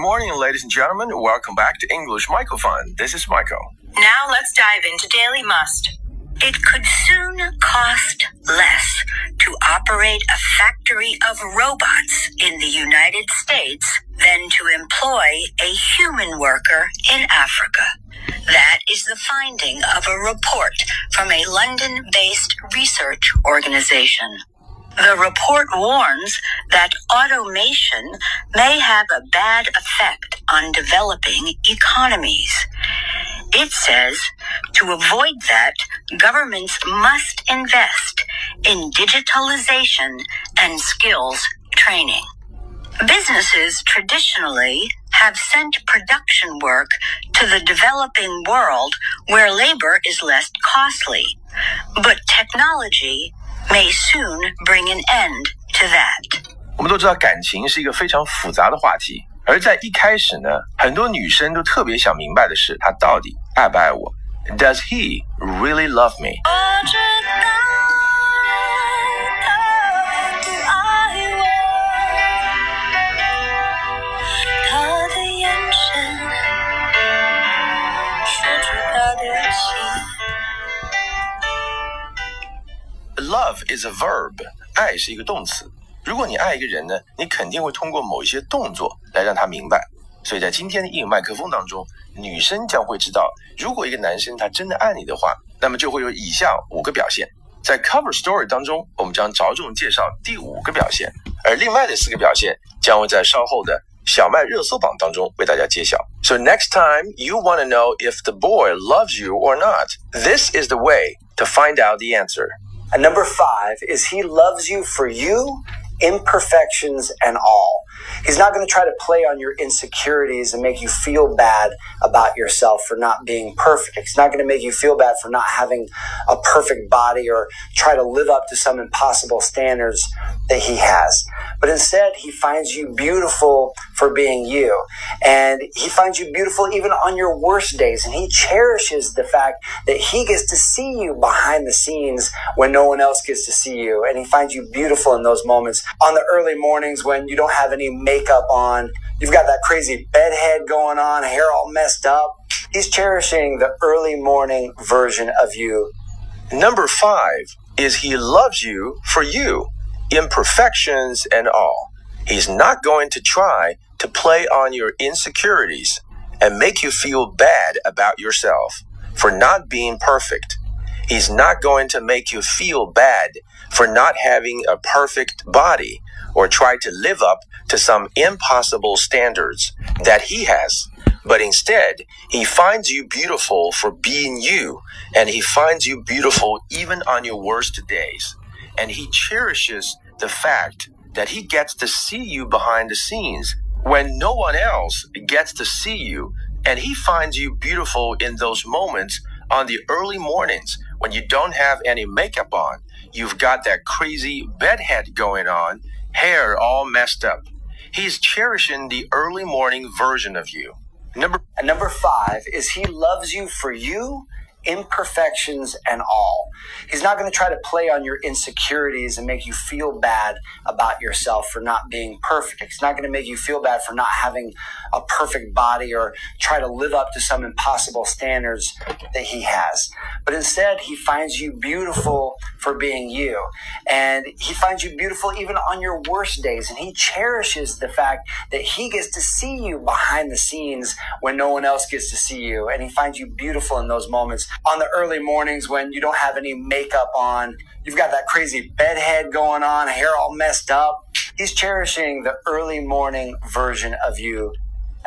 morning, ladies and gentlemen. Welcome back to English Microphone. This is Michael. Now let's dive into Daily Must. It could soon cost less to operate a factory of robots in the United States than to employ a human worker in Africa. That is the finding of a report from a London based research organization. The report warns that automation may have a bad effect on developing economies. It says to avoid that, governments must invest in digitalization and skills training. Businesses traditionally have sent production work to the developing world where labor is less costly. But technology may soon bring an end to that. 我们都知道感情是一个非常复杂的话题，而在一开始呢，很多女生都特别想明白的是，他到底爱不爱我？Does he really love me？Love is a verb，爱是一个动词。如果你爱一个人呢，你肯定会通过某一些动作来让他明白。所以在今天的英语麦克风当中，女生将会知道，如果一个男生他真的爱你的话，那么就会有以下五个表现。在 cover story 当中，我们将着重介绍第五个表现，而另外的四个表现将会在稍后的小麦热搜榜当中为大家揭晓。So next time you want to know if the boy loves you or not, this is the way to find out the answer. And number five is he loves you for you, imperfections and all. He's not going to try to play on your insecurities and make you feel bad about yourself for not being perfect. He's not going to make you feel bad for not having a perfect body or try to live up to some impossible standards that he has. But instead, he finds you beautiful for being you. And he finds you beautiful even on your worst days. And he cherishes the fact that he gets to see you behind the scenes when no one else gets to see you. And he finds you beautiful in those moments on the early mornings when you don't have any makeup on. You've got that crazy bedhead going on, hair all messed up. He's cherishing the early morning version of you. Number five is he loves you for you, imperfections and all. He's not going to try to play on your insecurities and make you feel bad about yourself for not being perfect. He's not going to make you feel bad for not having a perfect body or try to live up to some impossible standards that he has. But instead, he finds you beautiful for being you, and he finds you beautiful even on your worst days. And he cherishes the fact that he gets to see you behind the scenes when no one else gets to see you. And he finds you beautiful in those moments on the early mornings when you don't have any makeup on. You've got that crazy bedhead going on, hair all messed up. He's cherishing the early morning version of you. Number And number five is he loves you for you, imperfections and all. He's not going to try to play on your insecurities and make you feel bad about yourself for not being perfect. He's not going to make you feel bad for not having a perfect body or try to live up to some impossible standards that he has. But instead, he finds you beautiful for being you. And he finds you beautiful even on your worst days. And he cherishes the fact that he gets to see you behind the scenes when no one else gets to see you. And he finds you beautiful in those moments. On the early mornings when you don't have any makeup on, you've got that crazy bedhead going on, hair all messed up. He's cherishing the early morning version of you